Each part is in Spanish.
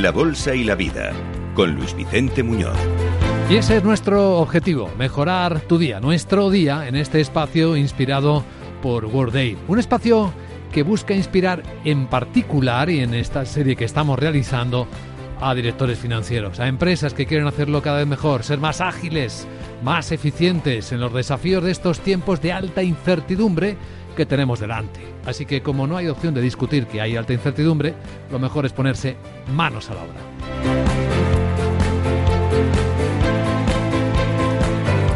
La Bolsa y la Vida, con Luis Vicente Muñoz. Y ese es nuestro objetivo, mejorar tu día, nuestro día en este espacio inspirado por World Day. Un espacio que busca inspirar en particular y en esta serie que estamos realizando a directores financieros, a empresas que quieren hacerlo cada vez mejor, ser más ágiles, más eficientes en los desafíos de estos tiempos de alta incertidumbre que tenemos delante. Así que como no hay opción de discutir que hay alta incertidumbre, lo mejor es ponerse manos a la obra.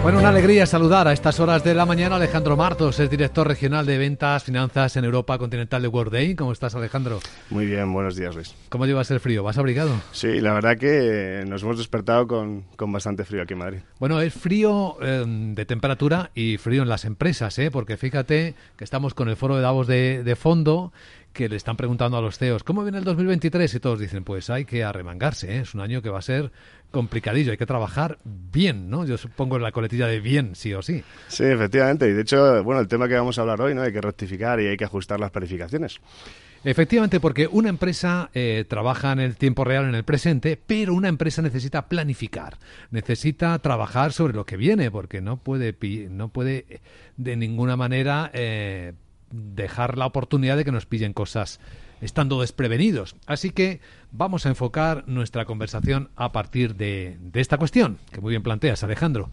Bueno, una alegría saludar a estas horas de la mañana a Alejandro Martos, es director regional de ventas, finanzas en Europa continental de World Day. ¿Cómo estás, Alejandro? Muy bien, buenos días, Luis. ¿Cómo llevas el frío? ¿Vas abrigado? Sí, la verdad que nos hemos despertado con, bastante frío aquí en Madrid. Bueno, es frío eh, de temperatura y frío en las empresas, ¿eh? porque fíjate que estamos con el foro de Davos de, de fondo que le están preguntando a los CEOs, ¿cómo viene el 2023? Y todos dicen, pues hay que arremangarse, ¿eh? es un año que va a ser complicadillo, hay que trabajar bien, ¿no? Yo supongo la coletilla de bien, sí o sí. Sí, efectivamente, y de hecho, bueno, el tema que vamos a hablar hoy, ¿no? Hay que rectificar y hay que ajustar las planificaciones. Efectivamente, porque una empresa eh, trabaja en el tiempo real, en el presente, pero una empresa necesita planificar, necesita trabajar sobre lo que viene, porque no puede, no puede de ninguna manera eh, dejar la oportunidad de que nos pillen cosas estando desprevenidos. Así que vamos a enfocar nuestra conversación a partir de, esta cuestión, que muy bien planteas, Alejandro.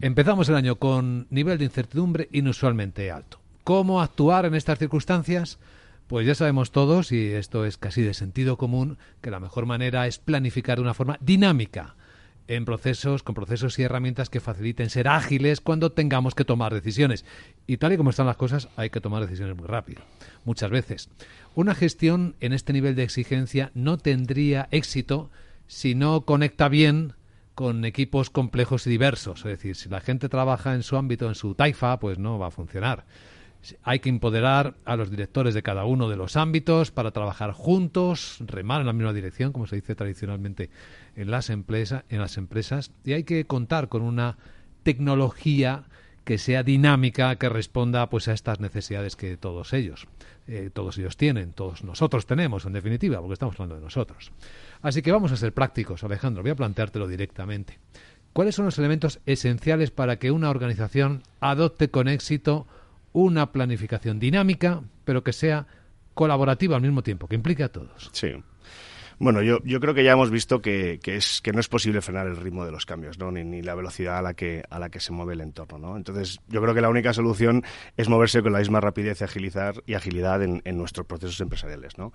Empezamos el año con nivel de incertidumbre inusualmente alto. ¿Cómo actuar en estas circunstancias? Pues ya sabemos todos, y esto es casi de sentido común, que la mejor manera es planificar de una forma dinámica, en procesos, con procesos y herramientas que faciliten ser ágiles cuando tengamos que tomar decisiones. Y tal y como están las cosas, hay que tomar decisiones muy rápido, muchas veces. Una gestión en este nivel de exigencia no tendría éxito si no conecta bien con equipos complejos y diversos. Es decir, si la gente trabaja en su ámbito, en su taifa, pues no va a funcionar. Hay que empoderar a los directores de cada uno de los ámbitos para trabajar juntos, remar en la misma dirección, como se dice tradicionalmente en las, empresas, en las empresas, y hay que contar con una tecnología que sea dinámica, que responda pues a estas necesidades que todos ellos, eh, todos ellos tienen, todos nosotros tenemos, en definitiva, porque estamos hablando de nosotros. Así que vamos a ser prácticos, Alejandro, voy a planteártelo directamente. ¿Cuáles son los elementos esenciales para que una organización adopte con éxito una planificación dinámica, pero que sea colaborativa al mismo tiempo, que implique a todos? Sí. Bueno, yo, yo creo que ya hemos visto que, que, es, que no es posible frenar el ritmo de los cambios, ¿no? Ni, la velocidad a la, que, a la que se mueve el entorno. ¿no? Entonces, yo creo que la única solución es moverse con la misma rapidez y, agilizar, y agilidad en, en nuestros procesos empresariales. ¿no?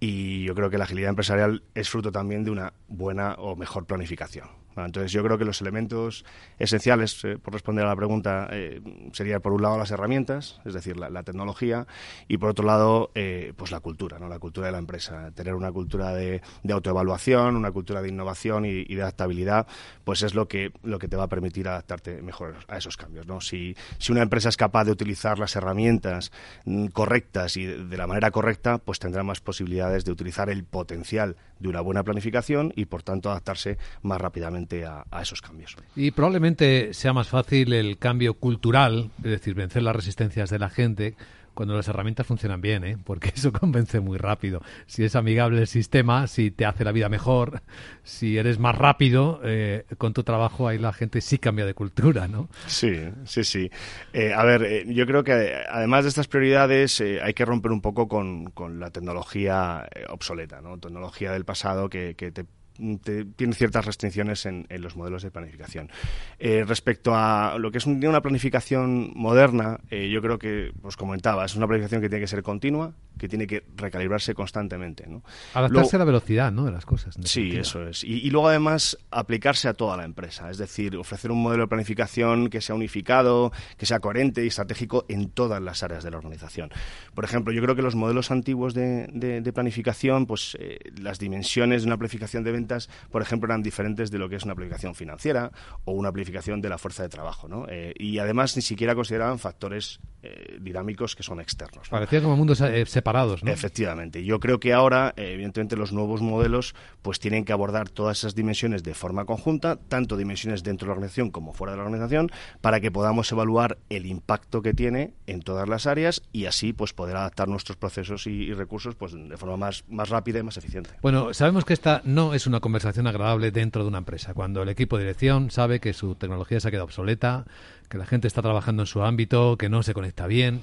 Y yo creo que la agilidad empresarial es fruto también de una buena o mejor planificación. Entonces yo creo que los elementos esenciales, eh, por responder a la pregunta, eh, serían por un lado las herramientas, es decir, la, tecnología, y por otro lado, eh, pues la cultura, ¿no? la cultura de la empresa. Tener una cultura de, autoevaluación, una cultura de innovación y, y, de adaptabilidad, pues es lo que, lo que te va a permitir adaptarte mejor a esos cambios. ¿no? Si, si una empresa es capaz de utilizar las herramientas mm, correctas y de, de la manera correcta, pues tendrá más posibilidades de utilizar el potencial de una buena planificación y, por tanto, adaptarse más rápidamente a, a, esos cambios. Y probablemente sea más fácil el cambio cultural, es decir, vencer las resistencias de la gente, cuando las herramientas funcionan bien, ¿eh? porque eso convence muy rápido. Si es amigable el sistema, si te hace la vida mejor, si eres más rápido eh, con tu trabajo, ahí la gente sí cambia de cultura, ¿no? Sí, sí, sí. Eh, a ver, eh, yo creo que además de estas prioridades eh, hay que romper un poco con, con la tecnología obsoleta, ¿no? Tecnología del pasado que, que te tiene ciertas restricciones en, los modelos de planificación. Eh, respecto a lo que es un, una planificación moderna, eh, yo creo que, os comentaba, es una planificación que tiene que ser continua, que tiene que recalibrarse constantemente. ¿no? Adaptarse luego, a la velocidad ¿no? de las cosas. Sí, eso es. Y, y, luego además aplicarse a toda la empresa, es decir, ofrecer un modelo de planificación que sea unificado, que sea coherente y estratégico en todas las áreas de la organización. Por ejemplo, yo creo que los modelos antiguos de, de, de planificación, pues eh, las dimensiones de una planificación de ventas, por ejemplo, eran diferentes de lo que es una planificación financiera o una planificación de la fuerza de trabajo. ¿no? Eh, y además ni siquiera consideraban factores eh, dinámicos que son externos. Parecía como mundos eh, separados, ¿no? Efectivamente. Yo creo que ahora, evidentemente, los nuevos modelos pues tienen que abordar todas esas dimensiones de forma conjunta, tanto dimensiones dentro de la organización como fuera de la organización, para que podamos evaluar el impacto que tiene en todas las áreas y así pues poder adaptar nuestros procesos y, recursos pues de forma más, más rápida y más eficiente. Bueno, sabemos que esta no es una conversación agradable dentro de una empresa. Cuando el equipo de dirección sabe que su tecnología se ha quedado obsoleta, que la gente está trabajando en su ámbito, que no se conecta bien.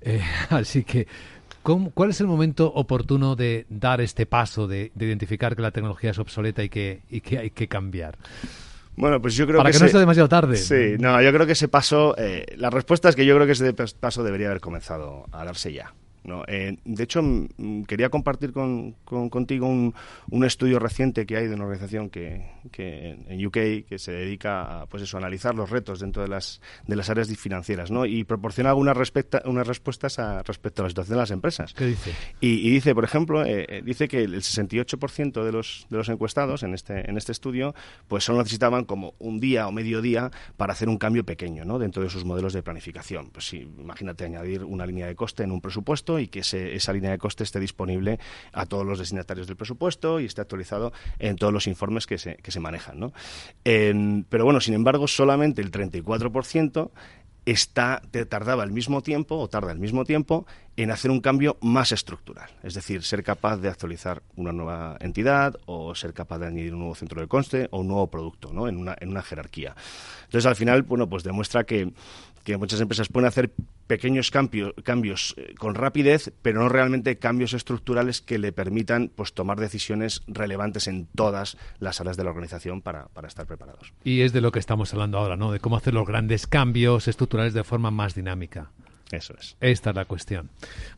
Eh, así que, ¿cuál es el momento oportuno de dar este paso, de, identificar que la tecnología es obsoleta y que, y que hay que cambiar? Bueno, pues yo creo Para que, no sea demasiado tarde. Sí, no, yo creo que ese paso, eh, la respuesta es que yo creo que ese paso debería haber comenzado a darse ya. ¿No? Eh, de hecho, quería compartir con, contigo un, un, estudio reciente que hay de una organización que, que, en UK que se dedica a, pues eso, analizar los retos dentro de las, de las áreas financieras ¿no? y proporciona algunas unas respuestas a, respecto a la situación de las empresas. ¿Qué dice? Y, dice, por ejemplo, eh, eh, dice que el 68% de los, de los encuestados en este, en este estudio pues solo necesitaban como un día o medio día para hacer un cambio pequeño ¿no? dentro de sus modelos de planificación. Pues sí, imagínate añadir una línea de coste en un presupuesto y que esa línea de coste esté disponible a todos los destinatarios del presupuesto y esté actualizado en todos los informes que se, que se manejan. ¿no? pero bueno, sin embargo, solamente el 34% está, tardaba el mismo tiempo o tarda el mismo tiempo en hacer un cambio más estructural, es decir, ser capaz de actualizar una nueva entidad o ser capaz de añadir un nuevo centro de coste o un nuevo producto ¿no? en, una, en una jerarquía. Entonces, al final, bueno, pues demuestra que, que muchas empresas pueden hacer pequeños cambios, cambios eh, con rapidez, pero no realmente cambios estructurales que le permitan pues, tomar decisiones relevantes en todas las áreas de la organización para, para, estar preparados. Y es de lo que estamos hablando ahora, ¿no? De cómo hacer los grandes cambios estructurales de forma más dinámica. Eso es. Esta es la cuestión.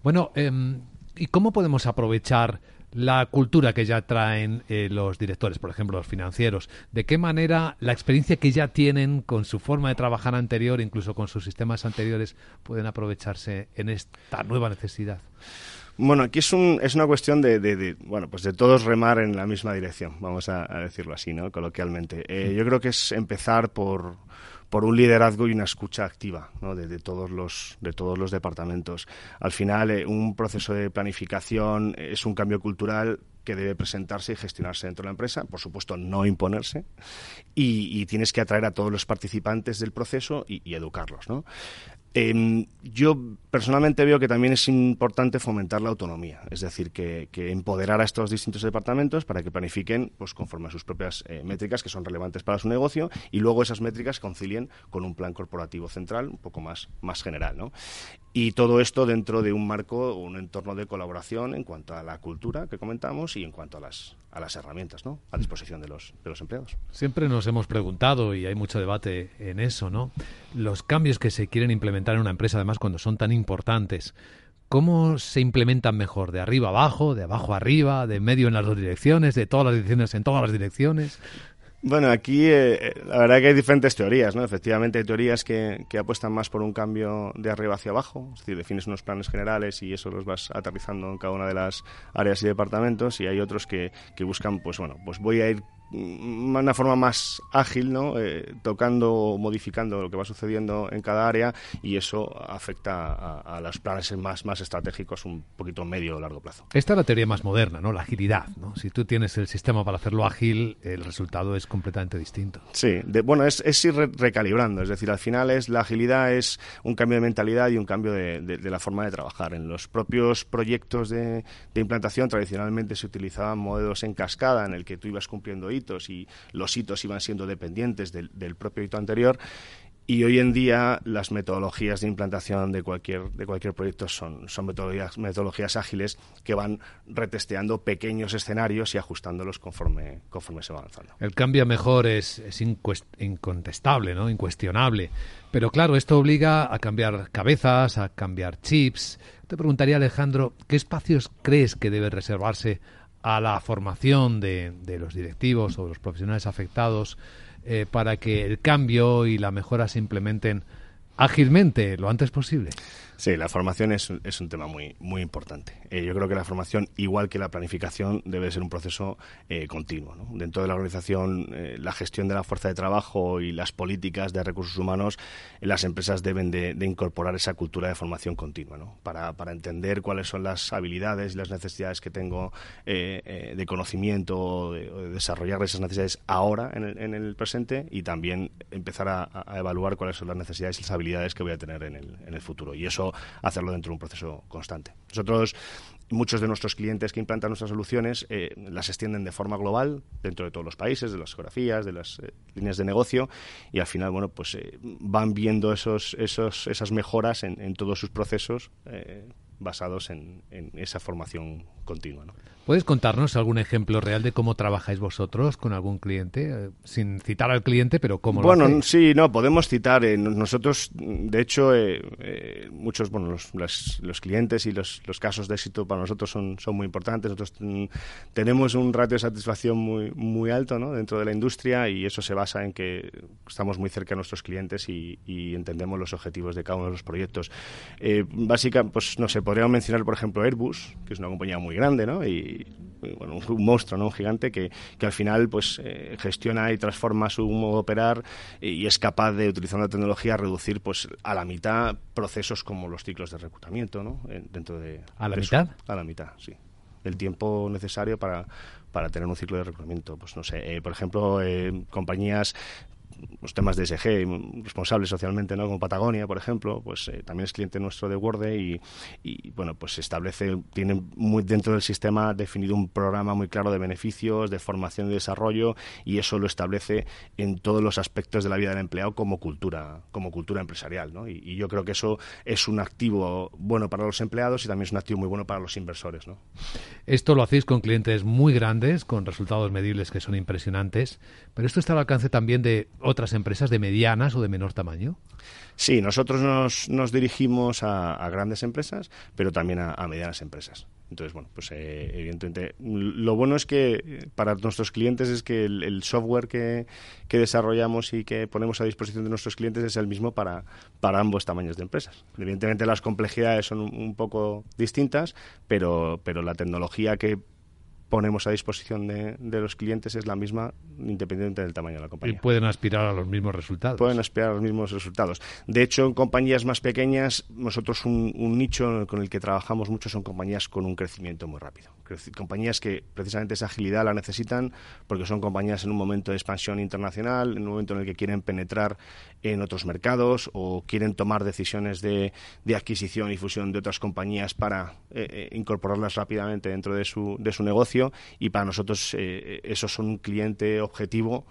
Bueno, em, ¿y cómo podemos aprovechar la cultura que ya traen eh, los directores, por ejemplo, los financieros, de qué manera la experiencia que ya tienen con su forma de trabajar anterior, incluso con sus sistemas anteriores, pueden aprovecharse en esta nueva necesidad. Bueno, aquí es, un, es una cuestión de, bueno, pues de todos remar en la misma dirección, vamos a, decirlo así, ¿no? Coloquialmente. Eh, yo creo que es empezar por, por un liderazgo y una escucha activa ¿no? de, todos los, de todos los departamentos. Al final, eh, un proceso de planificación es un cambio cultural que debe presentarse y gestionarse dentro de la empresa, por supuesto no imponerse, y, tienes que atraer a todos los participantes del proceso y, y educarlos. ¿no? Em, yo personalmente veo que también es importante fomentar la autonomía, es decir, que, empoderar a estos distintos departamentos para que planifiquen pues, conforme a sus propias eh, métricas que son relevantes para su negocio y luego esas métricas concilien con un plan corporativo central un poco más, más general. ¿no? Y todo esto dentro de un marco, un entorno de colaboración en cuanto a la cultura que comentamos y en cuanto a las, a las herramientas ¿no? a disposición de los, de los empleados. Siempre nos hemos preguntado, y hay mucho debate en eso, ¿no? los cambios que se quieren implementar en una empresa, además cuando son tan importantes, ¿cómo se implementan mejor? ¿De arriba abajo, de abajo arriba, de medio en las dos direcciones, de todas las direcciones en todas las direcciones? Bueno, aquí eh, eh, la verdad que hay diferentes teorías, ¿no? Efectivamente hay teorías que, que, apuestan más por un cambio de arriba hacia abajo, es decir, defines unos planes generales y eso los vas aterrizando en cada una de las áreas y departamentos y hay otros que, que buscan, pues bueno, pues voy a ir una forma más ágil, ¿no? Eh, tocando modificando lo que va sucediendo en cada área y eso afecta a, los planes más, más estratégicos un poquito medio o largo plazo. Esta es la teoría más moderna, ¿no? La agilidad, ¿no? Si tú tienes el sistema para hacerlo ágil, el resultado es completamente distinto. Sí, bueno, es, es ir recalibrando, es decir, al final es la agilidad es un cambio de mentalidad y un cambio de, de, la forma de trabajar. En los propios proyectos de, de implantación tradicionalmente se utilizaban modelos en cascada en el que tú ibas cumpliendo y los hitos iban siendo dependientes del, propio hito anterior. Y hoy en día las metodologías de implantación de cualquier, de cualquier proyecto son, son metodologías, metodologías ágiles que van retesteando pequeños escenarios y ajustándolos conforme, conforme se va avanzando. El cambio mejor es, es incontestable, ¿no? incuestionable. Pero claro, esto obliga a cambiar cabezas, a cambiar chips. Te preguntaría, Alejandro, ¿qué espacios crees que debe reservarse a la formación de, de los directivos o los profesionales afectados eh, para que el cambio y la mejora se implementen ágilmente, lo antes posible. Sí, la formación es, es un tema muy, muy importante. Eh, yo creo que la formación, igual que la planificación, debe ser un proceso eh, continuo. Dentro de la organización, eh, la gestión de la fuerza de trabajo y las políticas de recursos humanos, las empresas deben de, incorporar esa cultura de formación continua, ¿no? para, para entender cuáles son las habilidades y las necesidades que tengo de conocimiento, de, desarrollar esas necesidades ahora en el, en el presente y también empezar a, a, evaluar cuáles son las necesidades y las habilidades que voy a tener en el, en el futuro. Y eso hacerlo dentro de un proceso constante. Nosotros muchos de nuestros clientes que implantan nuestras soluciones eh, las extienden de forma global dentro de todos los países, de las geografías, de las eh, líneas de negocio y al final, bueno, pues eh, van viendo esos, esos, esas mejoras en, en todos sus procesos basados en, en, esa formación continua. ¿no? ¿Puedes contarnos algún ejemplo real de cómo trabajáis vosotros con algún cliente? Eh, sin citar al cliente, pero cómo bueno, lo Bueno, sí, no, podemos citar. Eh, nosotros, de hecho, eh, eh, muchos, bueno, los, los, los, clientes y los, los casos de éxito para nosotros son, son muy importantes. Nosotros mm, tenemos un ratio de satisfacción muy, muy alto ¿no? dentro de la industria y eso se basa en que estamos muy cerca de nuestros clientes y, y entendemos los objetivos de cada uno de los proyectos. Básicamente, pues no sé, podríamos mencionar, por ejemplo, Airbus, que es una compañía muy grande, ¿no? Y, bueno, un, monstruo, ¿no? un gigante que, que al final pues eh, gestiona y transforma su modo de operar y es capaz de, utilizando la tecnología, reducir pues a la mitad procesos como los ciclos de reclutamiento ¿no? dentro de... ¿A la de mitad? Su, a la mitad, sí. El tiempo necesario para, para tener un ciclo de reclutamiento. Pues no sé, eh, por ejemplo, eh, compañías los temas de SG, responsables socialmente, ¿no? Como Patagonia, por ejemplo, pues eh, también es cliente nuestro de Word y, y, bueno, pues establece, tiene muy dentro del sistema definido un programa muy claro de beneficios, de formación y desarrollo y eso lo establece en todos los aspectos de la vida del empleado como cultura, como cultura empresarial, ¿no? Y, y yo creo que eso es un activo bueno para los empleados y también es un activo muy bueno para los inversores, ¿no? Esto lo hacéis con clientes muy grandes, con resultados medibles que son impresionantes, pero esto está al alcance también de otras empresas de medianas o de menor tamaño? Sí, nosotros nos, nos dirigimos a, grandes empresas, pero también a, medianas empresas. Entonces, bueno, pues eh, evidentemente lo bueno es que para nuestros clientes es que el, el software que, que, desarrollamos y que ponemos a disposición de nuestros clientes es el mismo para, para ambos tamaños de empresas. Evidentemente las complejidades son un, un poco distintas, pero, pero la tecnología que ponemos a disposición de, de, los clientes es la misma independientemente del tamaño de la compañía. Y pueden aspirar a los mismos resultados. Pueden aspirar a los mismos resultados. De hecho, en compañías más pequeñas, nosotros un, un nicho con el que trabajamos mucho son compañías con un crecimiento muy rápido. Compañías que precisamente esa agilidad la necesitan porque son compañías en un momento de expansión internacional, en un momento en el que quieren penetrar en otros mercados o quieren tomar decisiones de, de adquisición y fusión de otras compañías para eh, eh, incorporarlas rápidamente dentro de su, de su negocio y para nosotros eh, esos son un cliente objetivo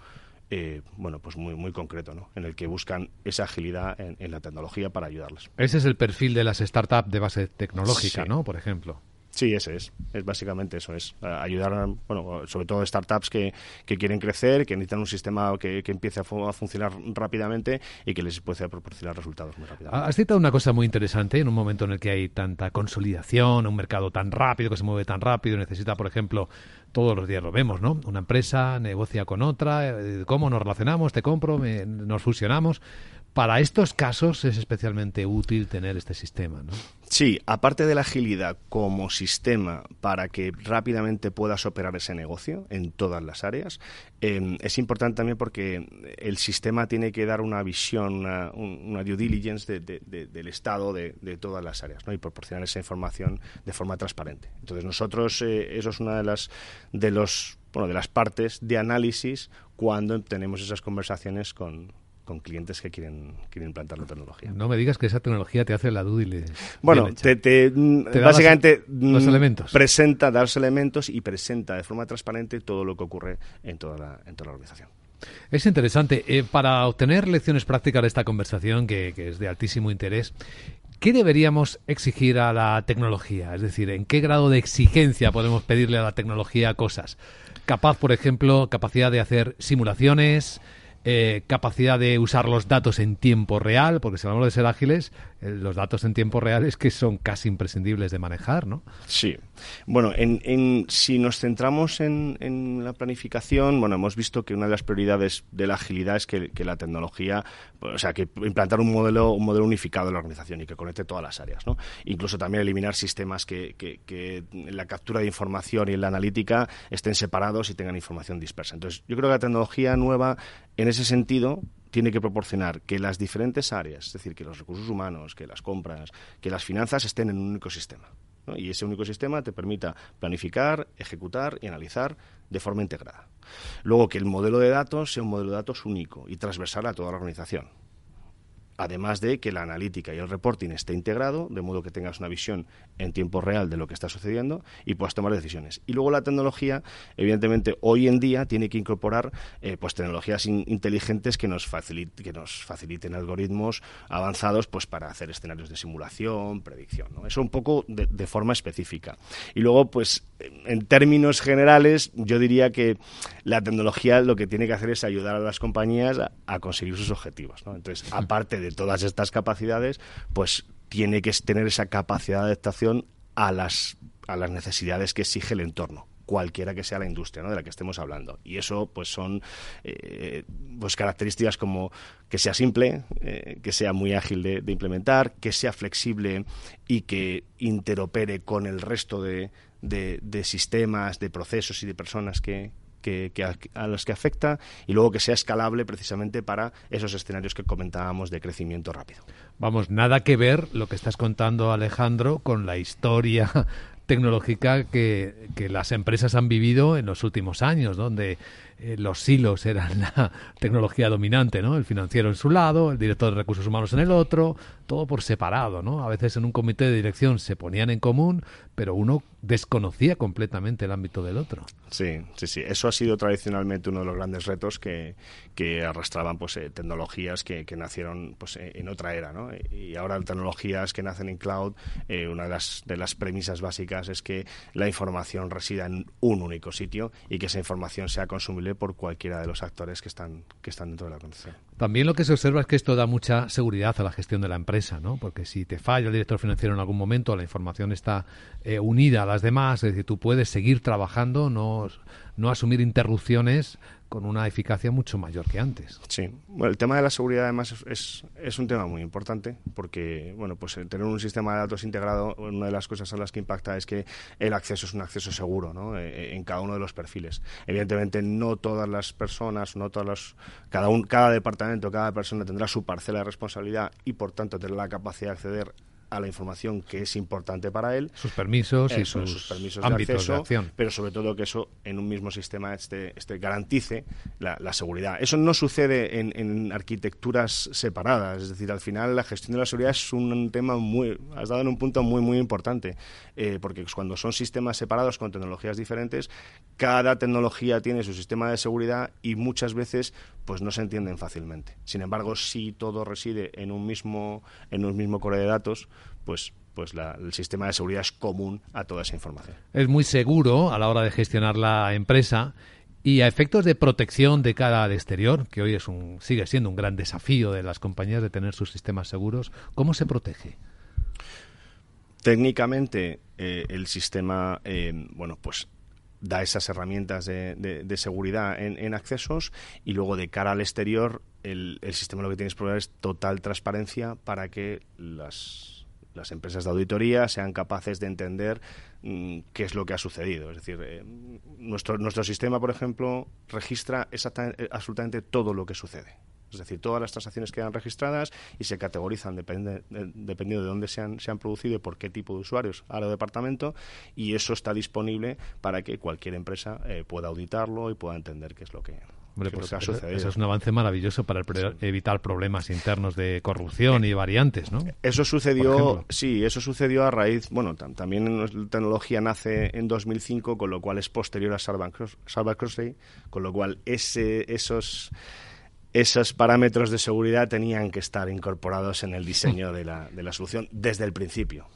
eh, bueno, pues muy, muy concreto, ¿no? En el que buscan esa agilidad en, en, la tecnología para ayudarles. Ese es el perfil de las startups de base tecnológica, sí. ¿no? Por ejemplo. Sí, ese es. Es básicamente eso, es ayudar, a, bueno, sobre todo startups que, que, quieren crecer, que necesitan un sistema que, que empiece a, fu a, funcionar rápidamente y que les pueda proporcionar resultados muy rápidamente. Has citado una cosa muy interesante en un momento en el que hay tanta consolidación, un mercado tan rápido, que se mueve tan rápido, necesita, por ejemplo, todos los días lo vemos, ¿no? Una empresa negocia con otra, ¿cómo nos relacionamos? Te compro, me, nos fusionamos. Para estos casos es especialmente útil tener este sistema, ¿no? Sí, aparte de la agilidad como sistema para que rápidamente puedas operar ese negocio en todas las áreas, eh, es importante también porque el sistema tiene que dar una visión, una, una due diligence de, de, del estado de, todas las áreas ¿no? y proporcionar esa información de forma transparente. Entonces nosotros, eh, eso es una de las, de, los, bueno, de las partes de análisis cuando tenemos esas conversaciones con, con clientes que quieren, quieren implantar la tecnología. No me digas que esa tecnología te hace la diligence. Bueno, te, te, te, básicamente los elementos. presenta, da los elementos y presenta de forma transparente todo lo que ocurre en toda la, en toda la organización. Es interesante. Eh, para obtener lecciones prácticas de esta conversación, que, que es de altísimo interés, ¿Qué deberíamos exigir a la tecnología? Es decir, ¿en qué grado de exigencia podemos pedirle a la tecnología cosas? Capaz, por ejemplo, capacidad de hacer simulaciones, eh, capacidad de usar los datos en tiempo real, porque si hablamos de ser ágiles, los datos en tiempo real es que son casi imprescindibles de manejar, ¿no? Sí. Bueno, en, si nos centramos en, la planificación, bueno, hemos visto que una de las prioridades de la agilidad es que, la tecnología, o sea, que implantar un modelo, un modelo unificado de la organización y que conecte todas las áreas, ¿no? Incluso también eliminar sistemas que, que en la captura de información y en la analítica estén separados y tengan información dispersa. Entonces, yo creo que la tecnología nueva, en ese sentido, tiene que proporcionar que las diferentes áreas, es decir, que los recursos humanos, que las compras, que las finanzas estén en un único sistema. Y ese único sistema te permita planificar, ejecutar y analizar de forma integrada. Luego, que el modelo de datos sea un modelo de datos único y transversal a toda la organización además de que la analítica y el reporting esté integrado, de modo que tengas una visión en tiempo real de lo que está sucediendo y puedas tomar decisiones. Y luego la tecnología, evidentemente, hoy en día tiene que incorporar eh, pues tecnologías inteligentes que nos, que nos faciliten algoritmos avanzados pues para hacer escenarios de simulación, predicción. Eso un poco de, forma específica. Y luego, pues, en términos generales, yo diría que la tecnología lo que tiene que hacer es ayudar a las compañías a, conseguir sus objetivos. Entonces, aparte de de todas estas capacidades, pues tiene que tener esa capacidad de adaptación a las, a las necesidades que exige el entorno cualquiera que sea la industria ¿no? de la que estemos hablando. Y eso pues son eh, pues características como que sea simple, eh, que sea muy ágil de, implementar, que sea flexible y que interopere con el resto de, de sistemas, de procesos y de personas que, que, a, los que afecta y luego que sea escalable precisamente para esos escenarios que comentábamos de crecimiento rápido. Vamos, nada que ver lo que estás contando, Alejandro, con la historia tecnológica que, que las empresas han vivido en los últimos años, donde eh, los silos eran la tecnología dominante, ¿no? El financiero en su lado, el director de recursos humanos en el otro, todo por separado, ¿no? A veces en un comité de dirección se ponían en común, pero uno desconocía completamente el ámbito del otro. Sí, sí, sí. Eso ha sido tradicionalmente uno de los grandes retos que, que arrastraban pues eh, tecnologías que, que, nacieron pues eh, en otra era, ¿no? Y ahora tecnologías que nacen en cloud, una de las, de las premisas básicas es que la información resida en un único sitio y que esa información sea por cualquiera de los actores que están, que están dentro de la organización. También lo que se observa es que esto da mucha seguridad a la gestión de la empresa, ¿no? Porque si te falla el director financiero en algún momento, la información está eh, unida a las demás, es decir, tú puedes seguir trabajando, no, no asumir interrupciones con una eficacia mucho mayor que antes. Sí, bueno, el tema de la seguridad además es, es, un tema muy importante porque, bueno, pues tener un sistema de datos integrado, una de las cosas a las que impacta es que el acceso es un acceso seguro, ¿no? Eh, eh, en cada uno de los perfiles. Evidentemente no todas las personas, no todas las, cada un, cada departamento, cada persona tendrá su parcela de responsabilidad y por tanto tendrá la capacidad de acceder a la información que es importante para él. Sus permisos y sus, permisos ámbitos de, acceso, Pero sobre todo que eso en un mismo sistema este, este garantice la, seguridad. Eso no sucede en, arquitecturas separadas. Es decir, al final la gestión de la seguridad es un tema muy... Has dado en un punto muy, muy importante. Eh, porque cuando son sistemas separados con tecnologías diferentes, cada tecnología tiene su sistema de seguridad y muchas veces pues no se entienden fácilmente. Sin embargo, si todo reside en un mismo, en un mismo core de datos, pues pues el sistema de seguridad es común a toda esa información. Es muy seguro a la hora de gestionar la empresa y a efectos de protección de cara al exterior, que hoy es un, sigue siendo un gran desafío de las compañías de tener sus sistemas seguros, ¿cómo se protege? Técnicamente, eh, el sistema, eh, bueno, pues da esas herramientas de, seguridad en, accesos y luego de cara al exterior el, sistema lo que tienes que probar es total transparencia para que las, las empresas de auditoría sean capaces de entender mm, qué es lo que ha sucedido. Es decir, eh, nuestro, nuestro sistema, por ejemplo, registra exactamente, absolutamente todo lo que sucede. Es decir, todas las transacciones quedan registradas y se categorizan dependiendo de dónde se han, se han producido y por qué tipo de usuarios a lo departamento y eso está disponible para que cualquier empresa eh, pueda auditarlo y pueda entender qué es lo que, pues ha sucedido. Eso es un avance maravilloso para evitar problemas internos de corrupción y variantes, ¿no? Eso sucedió, sí, eso sucedió a raíz, bueno, también la tecnología nace en 2005, con lo cual es posterior a Sarbanes-Oxley, con lo cual ese, esos esos parámetros de seguridad tenían que estar incorporados en el diseño de la, de la solución desde el principio.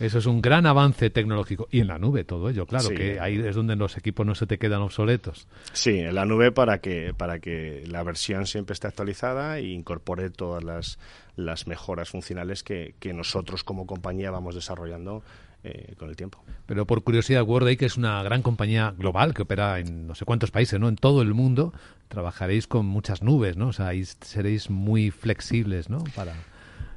Eso es un gran avance tecnológico. Y en la nube todo ello, claro, que ahí es donde los equipos no se te quedan obsoletos. Sí, en la nube para que, para que la versión siempre esté actualizada e incorpore todas las, las mejoras funcionales que, que nosotros como compañía vamos desarrollando eh, con el tiempo. Pero por curiosidad, Worday, que es una gran compañía global que opera en no sé cuántos países, ¿no? En todo el mundo, trabajaréis con muchas nubes, ¿no? O sea, seréis muy flexibles, ¿no? Para...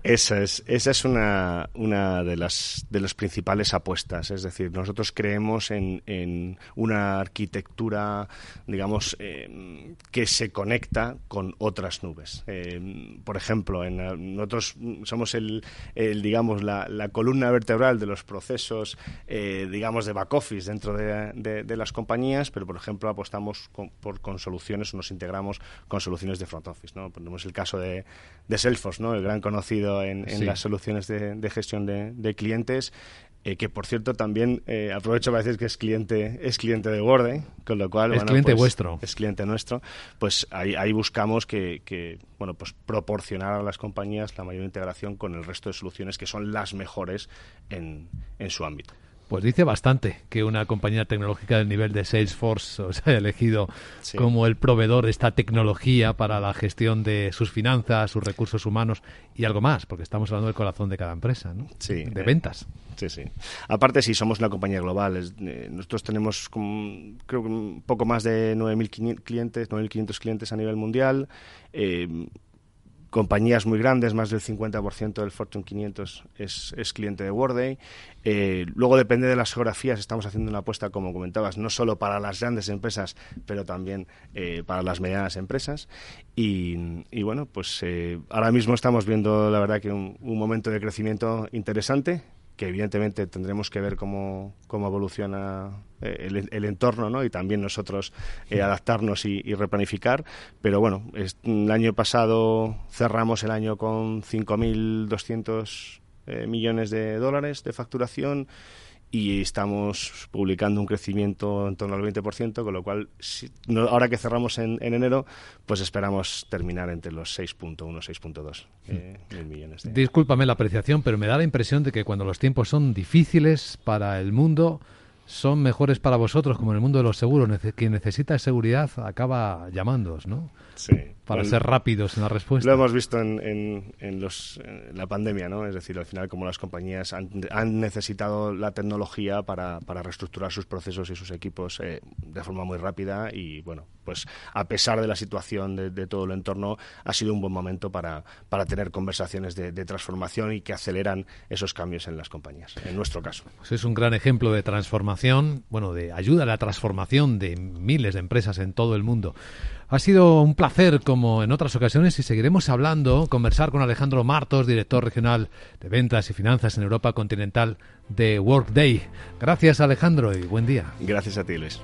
Esa es, esa es una, una de, las, de las principales apuestas. Es decir, nosotros creemos en, en una arquitectura, digamos, eh, que se conecta con otras nubes. Eh, por ejemplo, en, nosotros somos el, el digamos, la, la, columna vertebral de los procesos, eh, digamos, de back office dentro de, de, las compañías, pero, por ejemplo, apostamos con, por, con soluciones o nos integramos con soluciones de front office. ¿no? Ponemos el caso de, de Salesforce, ¿no? el gran conocido en, las soluciones de, gestión de, clientes. Eh, que por cierto también eh, aprovecho para decir que es cliente es cliente de Word, con lo cual es cliente pues, vuestro. es cliente nuestro. Pues ahí, ahí buscamos que, bueno pues proporcionar a las compañías la mayor integración con el resto de soluciones que son las mejores en, en su ámbito pues dice bastante que una compañía tecnológica del nivel de Salesforce os haya elegido como el proveedor de esta tecnología para la gestión de sus finanzas, sus recursos humanos y algo más, porque estamos hablando del corazón de cada empresa, ¿no? Sí. De ventas. Sí, sí. Aparte, si somos una compañía global. Eh, nosotros tenemos, creo que un poco más de 9.000 clientes, 9.500 clientes a nivel mundial. Eh, compañías muy grandes, más del 50% del Fortune 500 es, cliente de Worday. Eh, luego depende de las geografías, estamos haciendo una apuesta, como comentabas, no solo para las grandes empresas, pero también eh, para las medianas empresas. Y, bueno, pues eh, ahora mismo estamos viendo, la verdad, que un momento de crecimiento interesante que evidentemente tendremos que ver cómo, cómo evoluciona eh, el, entorno ¿no? y también nosotros eh, adaptarnos y, replanificar. Pero bueno, el año pasado cerramos el año con 5.200 eh, millones de dólares de facturación y estamos publicando un crecimiento en torno al 20%, con lo cual, ahora que cerramos en, enero, pues esperamos terminar entre los 6.1, 6.2 eh, millones. De... Discúlpame la apreciación, pero me da la impresión de que cuando los tiempos son difíciles para el mundo, son mejores para vosotros, como en el mundo de los seguros. quien necesita seguridad acaba llamándoos, ¿no? Sí. Para ser rápidos en la respuesta. Lo hemos visto en, en, los, la pandemia, ¿no? Es decir, al final, como las compañías han, necesitado la tecnología para, para, reestructurar sus procesos y sus equipos eh, de forma muy rápida y, bueno, pues a pesar de la situación de, todo el entorno, ha sido un buen momento para, para tener conversaciones de, transformación y que aceleran esos cambios en las compañías, en nuestro caso. Pues es un gran ejemplo de transformación, bueno, de ayuda a la transformación de miles de empresas en todo el mundo. Ha sido un placer, como en otras ocasiones, y seguiremos hablando, conversar con Alejandro Martos, director regional de ventas y finanzas en Europa continental de Workday. Gracias, Alejandro, y buen día. Gracias a ti, Luis.